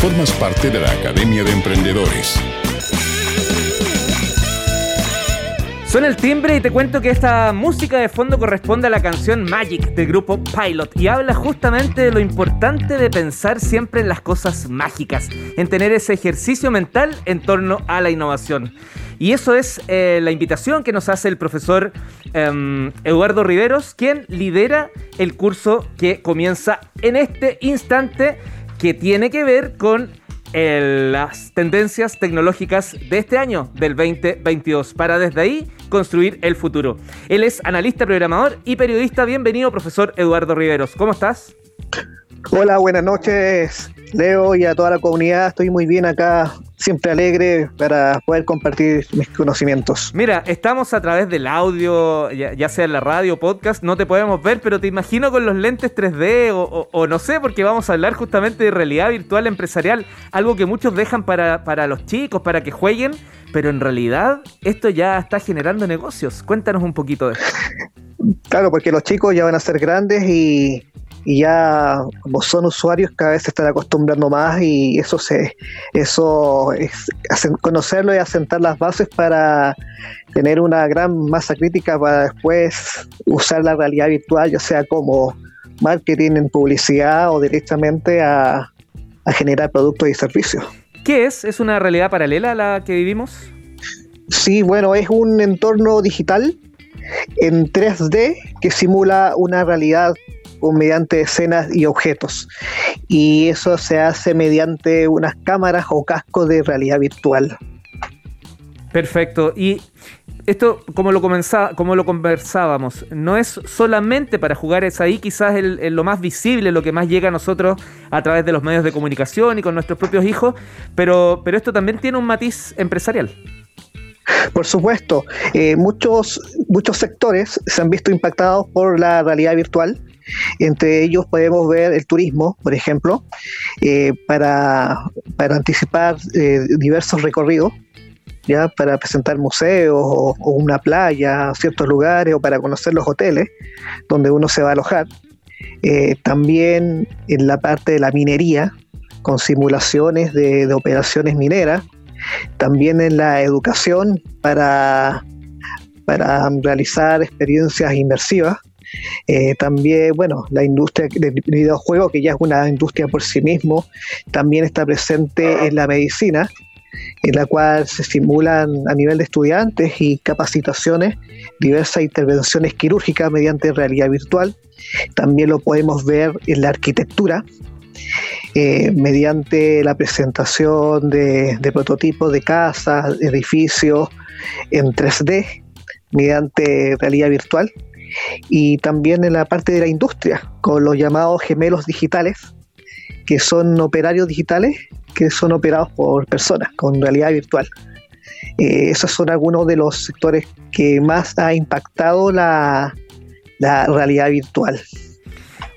Formas parte de la Academia de Emprendedores. Suena el timbre y te cuento que esta música de fondo corresponde a la canción Magic del grupo Pilot y habla justamente de lo importante de pensar siempre en las cosas mágicas, en tener ese ejercicio mental en torno a la innovación. Y eso es eh, la invitación que nos hace el profesor em, Eduardo Riveros, quien lidera el curso que comienza en este instante que tiene que ver con las tendencias tecnológicas de este año, del 2022, para desde ahí construir el futuro. Él es analista, programador y periodista. Bienvenido, profesor Eduardo Riveros. ¿Cómo estás? Hola, buenas noches, Leo, y a toda la comunidad. Estoy muy bien acá, siempre alegre para poder compartir mis conocimientos. Mira, estamos a través del audio, ya, sea en la radio, podcast, no te podemos ver, pero te imagino con los lentes 3D o, no sé, porque vamos a hablar justamente de realidad virtual empresarial, algo que muchos dejan para, para los chicos, para que jueguen, pero en realidad esto ya está generando negocios. Cuéntanos un poquito de esto. Claro, porque los chicos ya van a ser grandes y y ya como son usuarios cada vez se están acostumbrando más y eso se eso es conocerlo y asentar las bases para tener una gran masa crítica para después usar la realidad virtual ya sea como marketing en publicidad o directamente a, a generar productos y servicios. ¿Qué es? ¿Es una realidad paralela a la que vivimos? Sí, bueno, es un entorno digital en 3D que simula una realidad mediante escenas y objetos. Y eso se hace mediante unas cámaras o cascos de realidad virtual. Perfecto. Y esto, como lo, como lo conversábamos, no es solamente para jugar, es ahí quizás el, lo más visible, lo que más llega a nosotros a través de los medios de comunicación y con nuestros propios hijos, pero, pero esto también tiene un matiz empresarial. Por supuesto, eh, muchos, muchos sectores se han visto impactados por la realidad virtual entre ellos podemos ver el turismo, por ejemplo, eh, para, anticipar eh, diversos recorridos, ya para presentar museos o, una playa, ciertos lugares o para conocer los hoteles donde uno se va a alojar. También en la parte de la minería, con simulaciones de, de operaciones mineras. También en la educación para, para realizar experiencias inmersivas eh, también, bueno, la industria del videojuego, que ya es una industria por sí mismo, también está presente en la medicina, en la cual se simulan a nivel de estudiantes y capacitaciones diversas intervenciones quirúrgicas mediante realidad virtual. También lo podemos ver en la arquitectura, eh, mediante la presentación de, prototipos de casas, edificios en 3D, mediante realidad virtual y también en la parte de la industria, con los llamados gemelos digitales, que son operarios digitales que son operados por personas con realidad virtual. Eh, esos son algunos de los sectores que más ha impactado la, realidad virtual.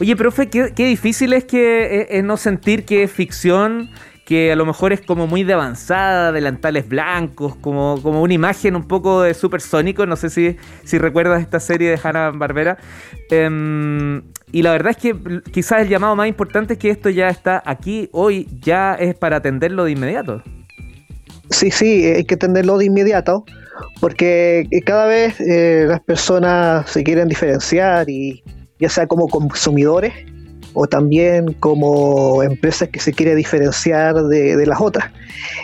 Oye, profe, qué, difícil es que eh, no sentir que es ficción que a lo mejor es como muy de avanzada, delantales blancos, como, como una imagen un poco de supersónico. No sé si, si recuerdas esta serie de Hanna Barbera. Em, y la verdad es que quizás el llamado más importante es que esto ya está aquí hoy, ya es para atenderlo de inmediato. Sí, sí, hay que atenderlo de inmediato, porque cada vez eh, las personas se quieren diferenciar y ya sea como consumidores o también como empresas que se quiere diferenciar de, las otras.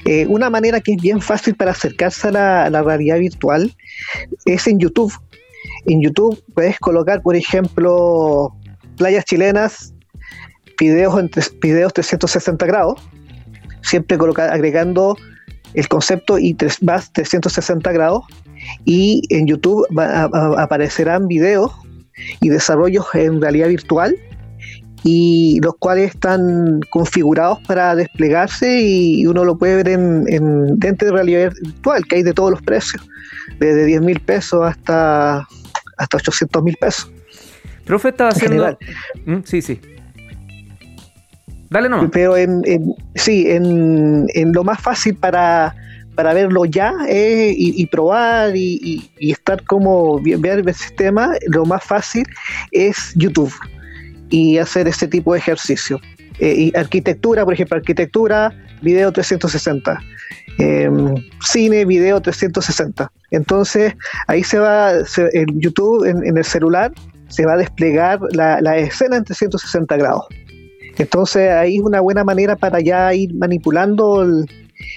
Eh, una manera que es bien fácil para acercarse a la, realidad virtual es en YouTube. En YouTube puedes colocar, por ejemplo, playas chilenas, videos, en videos 360 grados, siempre agregando el concepto y vas 360 grados y en YouTube aparecerán videos y desarrollos en realidad virtual y los cuales están configurados para desplegarse y uno lo puede ver en, en dentro de realidad virtual, que hay de todos los precios, desde 10 mil pesos hasta, hasta 800 mil pesos. Profe, estaba haciendo... Mm, sí, sí. Dale nomás. Pero en, sí, en, en, lo más fácil para, para verlo ya y, probar y, y, estar como ver el sistema, lo más fácil es YouTube y hacer ese tipo de ejercicio. eh, y arquitectura, por ejemplo, arquitectura, video 360. Em, cine, video 360. Entonces, ahí se va, en YouTube, en, el celular, se va a desplegar la, la, escena en 360 grados. Entonces, ahí es una buena manera para ya ir manipulando el,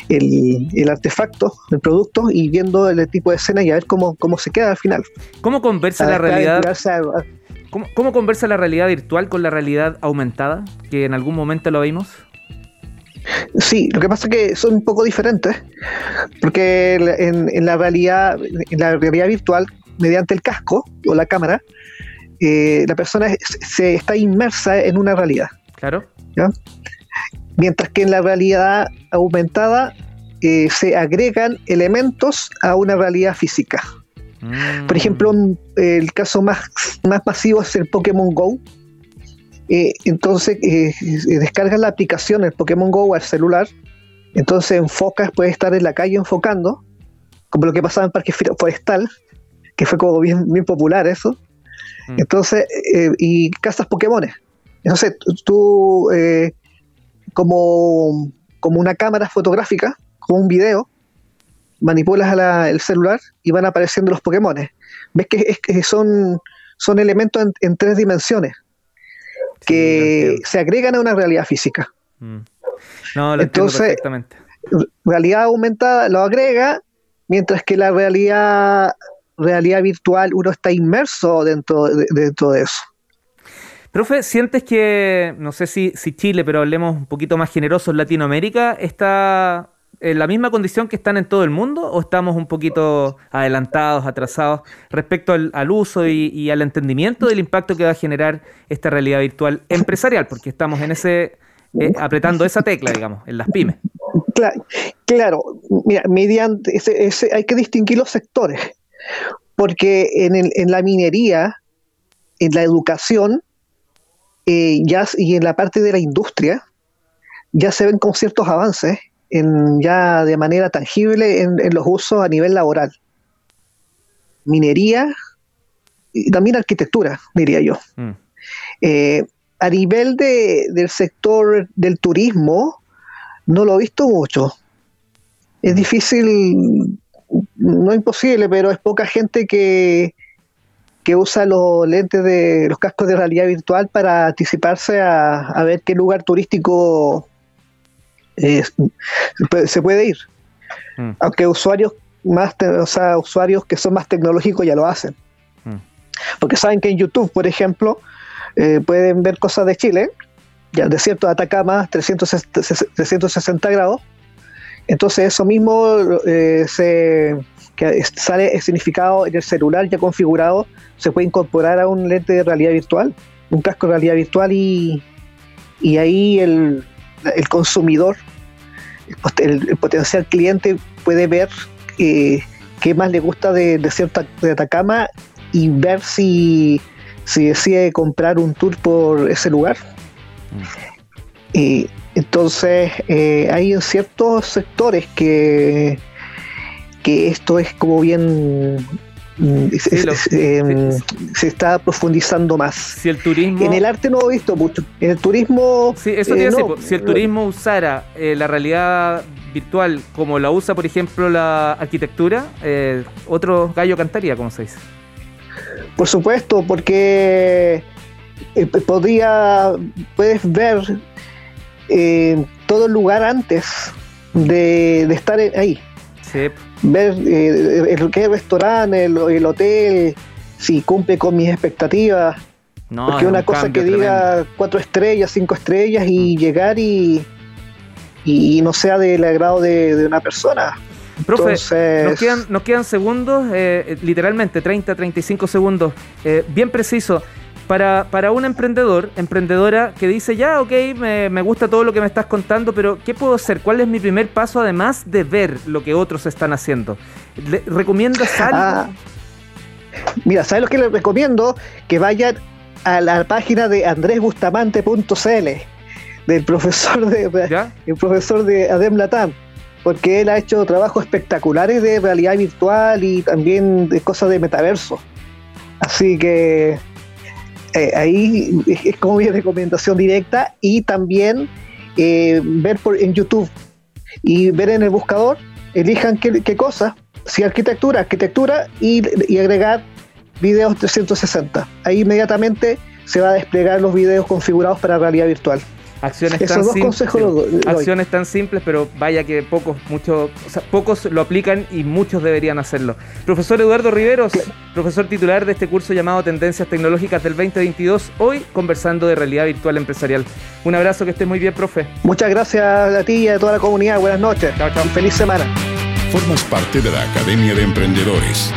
el, artefacto, el producto y viendo el tipo de escena y a ver cómo, cómo se queda al final. ¿Cómo conversa la realidad? ¿Cómo, conversa la realidad virtual con la realidad aumentada? Que en algún momento lo vimos. Sí, lo que pasa es que son un poco diferentes, porque en, la realidad, en la realidad virtual, mediante el casco o la cámara, eh, la persona se está inmersa en una realidad. Claro. Mientras que en la realidad aumentada eh, se agregan elementos a una realidad física. Por mm. ejemplo, el caso más, más masivo es el Pokémon Go. Eh, entonces, eh, descargas la aplicación, el Pokémon Go al celular. Entonces, enfocas, puedes estar en la calle enfocando, como lo que pasaba en Parque Forestal, que fue como bien, bien popular eso. Mm. Entonces, y cazas Pokémones. Entonces, tú, como, como una cámara fotográfica, como un video, manipulas el celular y van apareciendo los Pokémon. Ves que, es, que son, son elementos en, tres dimensiones que se agregan a una realidad física. Mm. No, lo Entonces, perfectamente. realidad aumentada lo agrega, mientras que la realidad, realidad virtual uno está inmerso dentro dentro de eso. Profe, ¿sientes que, no sé si, si Chile, pero hablemos un poquito más generoso, Latinoamérica, está en la misma condición que están en todo el mundo o estamos un poquito adelantados, atrasados respecto al, uso y, al entendimiento del impacto que va a generar esta realidad virtual empresarial? Porque estamos en ese, eh, apretando esa tecla, digamos, en las pymes. Claro, mira, mediante ese, hay que distinguir los sectores, porque en, el, en la minería, en la educación, eh, ya, y en la parte de la industria ya se ven con ciertos avances en, ya de manera tangible en, los usos a nivel laboral. Minería y también arquitectura, diría yo. Mm. Eh, a nivel de, del sector del turismo, no lo he visto mucho. Es mm. difícil, no imposible, pero es poca gente que, que usa los lentes de los cascos de realidad virtual para anticiparse a, ver qué lugar turístico eh, se puede ir. Mm. Aunque usuarios más, o sea, usuarios que son más tecnológicos ya lo hacen. Mm. Porque saben que en YouTube, por ejemplo, eh, pueden ver cosas de Chile, ya el desierto de Atacama, 360 grados. Entonces eso mismo eh, se que sale el significado en el celular ya configurado, se puede incorporar a un lente de realidad virtual, un casco de realidad virtual y, y ahí el, el consumidor, el, potencial cliente puede ver eh, qué más le gusta de, de cierta de Atacama y ver si, si decide comprar un tour por ese lugar. Mm. entonces, eh, hay ciertos sectores que que esto es como bien mm, em, se está profundizando más. Si el turismo. En el arte no he visto mucho. En el turismo. Sí, eso eh, Si el turismo usara eh, la realidad virtual como la usa, por ejemplo, la arquitectura, eh, otro gallo cantaría, como se dice. Por supuesto, porque podría. Puedes ver todo el lugar antes de, de estar ahí. Sí ver eh, el, qué restaurante, el, hotel, si cumple con mis expectativas. Porque una cosa que diga cuatro estrellas, cinco estrellas y mm. llegar y, y no sea del agrado de, una persona. Profe, nos, quedan, segundos, eh, literalmente 30, 35 segundos, eh, bien preciso para, para un emprendedor, emprendedora que dice, ya, ok, me, gusta todo lo que me estás contando, pero ¿qué puedo hacer? ¿Cuál es mi primer paso además de ver lo que otros están haciendo? ¿Recomiendas algo? Ah, mira, ¿sabes lo que les recomiendo? Que vayan a la página de andresbustamante.cl del profesor de el profesor de Adem Latam porque él ha hecho trabajos espectaculares de realidad virtual y también de cosas de metaverso. Así que eh, ahí es como mi recomendación directa y también eh, ver por, en YouTube y ver en el buscador, elijan qué, qué cosa, si arquitectura, arquitectura y, y agregar videos 360. Ahí inmediatamente se va a desplegar los videos configurados para realidad virtual. Acciones tan simples, acciones tan simples, pero vaya que pocos, muchos, pocos lo aplican y muchos deberían hacerlo. Profesor Eduardo Riveros, profesor titular de este curso llamado Tendencias Tecnológicas del 2022, hoy conversando de realidad virtual empresarial. Un abrazo, que esté muy bien, profe. Muchas gracias a ti y a toda la comunidad. Buenas noches. Chao, chao. Feliz semana. Formas parte de la Academia de Emprendedores